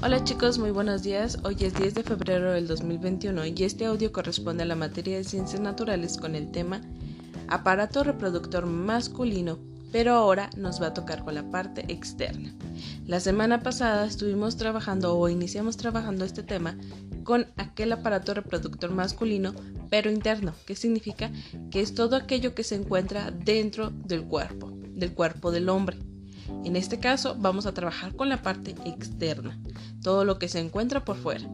Hola chicos, muy buenos días. Hoy es 10 de febrero del 2021 y este audio corresponde a la materia de ciencias naturales con el tema aparato reproductor masculino, pero ahora nos va a tocar con la parte externa. La semana pasada estuvimos trabajando o iniciamos trabajando este tema con aquel aparato reproductor masculino, pero interno, que significa que es todo aquello que se encuentra dentro del cuerpo, del cuerpo del hombre. En este caso vamos a trabajar con la parte externa, todo lo que se encuentra por fuera.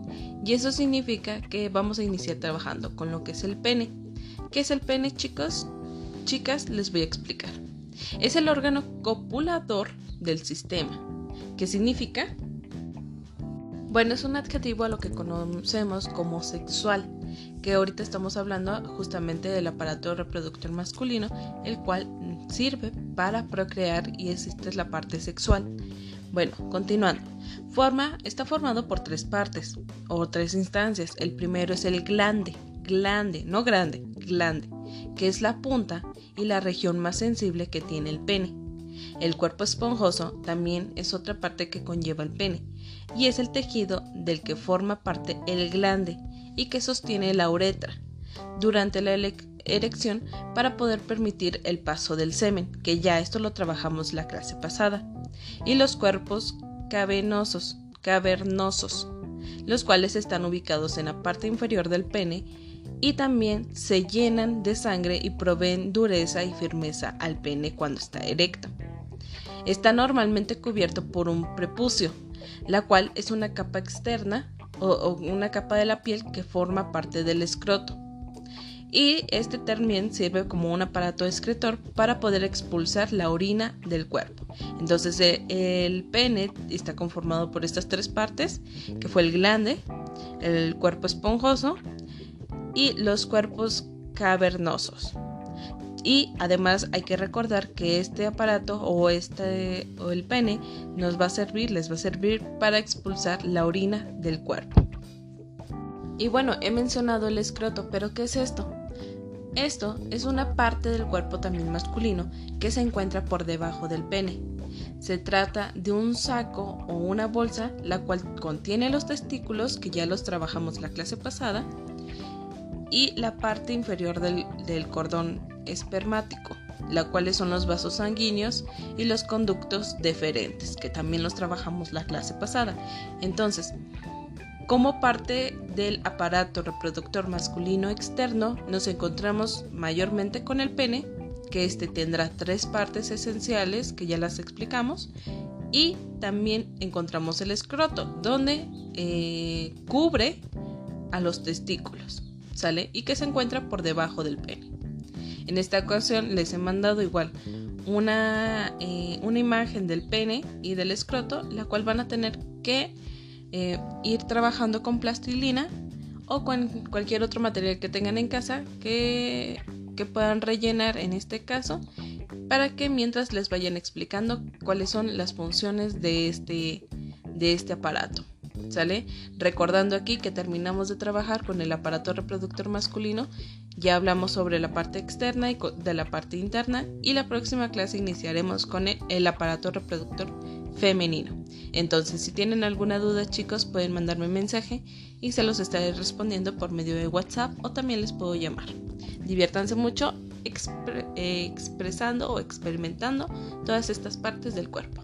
Y eso significa que vamos a iniciar trabajando con lo que es el pene. ¿Qué es el pene, chicos? Chicas, les voy a explicar. Es el órgano copulador del sistema. ¿Qué significa? Bueno, es un adjetivo a lo que conocemos como sexual, que ahorita estamos hablando justamente del aparato reproductor masculino, el cual sirve para procrear y es la parte sexual. Bueno, continuando. Forma, está formado por tres partes o tres instancias. El primero es el glande, glande, no grande, glande, que es la punta y la región más sensible que tiene el pene. El cuerpo esponjoso también es otra parte que conlleva el pene y es el tejido del que forma parte el glande y que sostiene la uretra. Durante la erección para poder permitir el paso del semen, que ya esto lo trabajamos la clase pasada, y los cuerpos cavernosos, cavernosos, los cuales están ubicados en la parte inferior del pene y también se llenan de sangre y proveen dureza y firmeza al pene cuando está erecto. Está normalmente cubierto por un prepucio, la cual es una capa externa o, una capa de la piel que forma parte del escroto y este también sirve como un aparato excretor para poder expulsar la orina del cuerpo. Entonces eh, el pene está conformado por estas tres partes, que fue el glande, el cuerpo esponjoso y los cuerpos cavernosos. Y además hay que recordar que este aparato o este o el pene nos va a servir, les va a servir para expulsar la orina del cuerpo. Y bueno, he mencionado el escroto, pero ¿qué es esto? Esto es una parte del cuerpo también masculino que se encuentra por debajo del pene. Se trata de un saco o una bolsa la cual contiene los testículos, que ya los trabajamos la clase pasada, y la parte inferior del, cordón espermático, la cuales son los vasos sanguíneos y los conductos deferentes, que también los trabajamos la clase pasada. Entonces, como parte del aparato reproductor masculino externo, nos encontramos mayormente con el pene, que este tendrá tres partes esenciales que ya las explicamos, y también encontramos el escroto, donde eh, cubre a los testículos, ¿sale? Y que se encuentra por debajo del pene. En esta ocasión les he mandado igual una, eh, una imagen del pene y del escroto, la cual van a tener que eh, ir trabajando con plastilina o con cualquier otro material que tengan en casa que, que puedan rellenar en este caso para que mientras les vayan explicando cuáles son las funciones de este, de este aparato. ¿Sale? Recordando aquí que terminamos de trabajar con el aparato reproductor masculino, ya hablamos sobre la parte externa y de la parte interna y la próxima clase iniciaremos con el aparato reproductor femenino. Entonces, si tienen alguna duda, chicos, pueden mandarme un mensaje y se los estaré respondiendo por medio de WhatsApp o también les puedo llamar. Diviértanse mucho expresando o experimentando todas estas partes del cuerpo.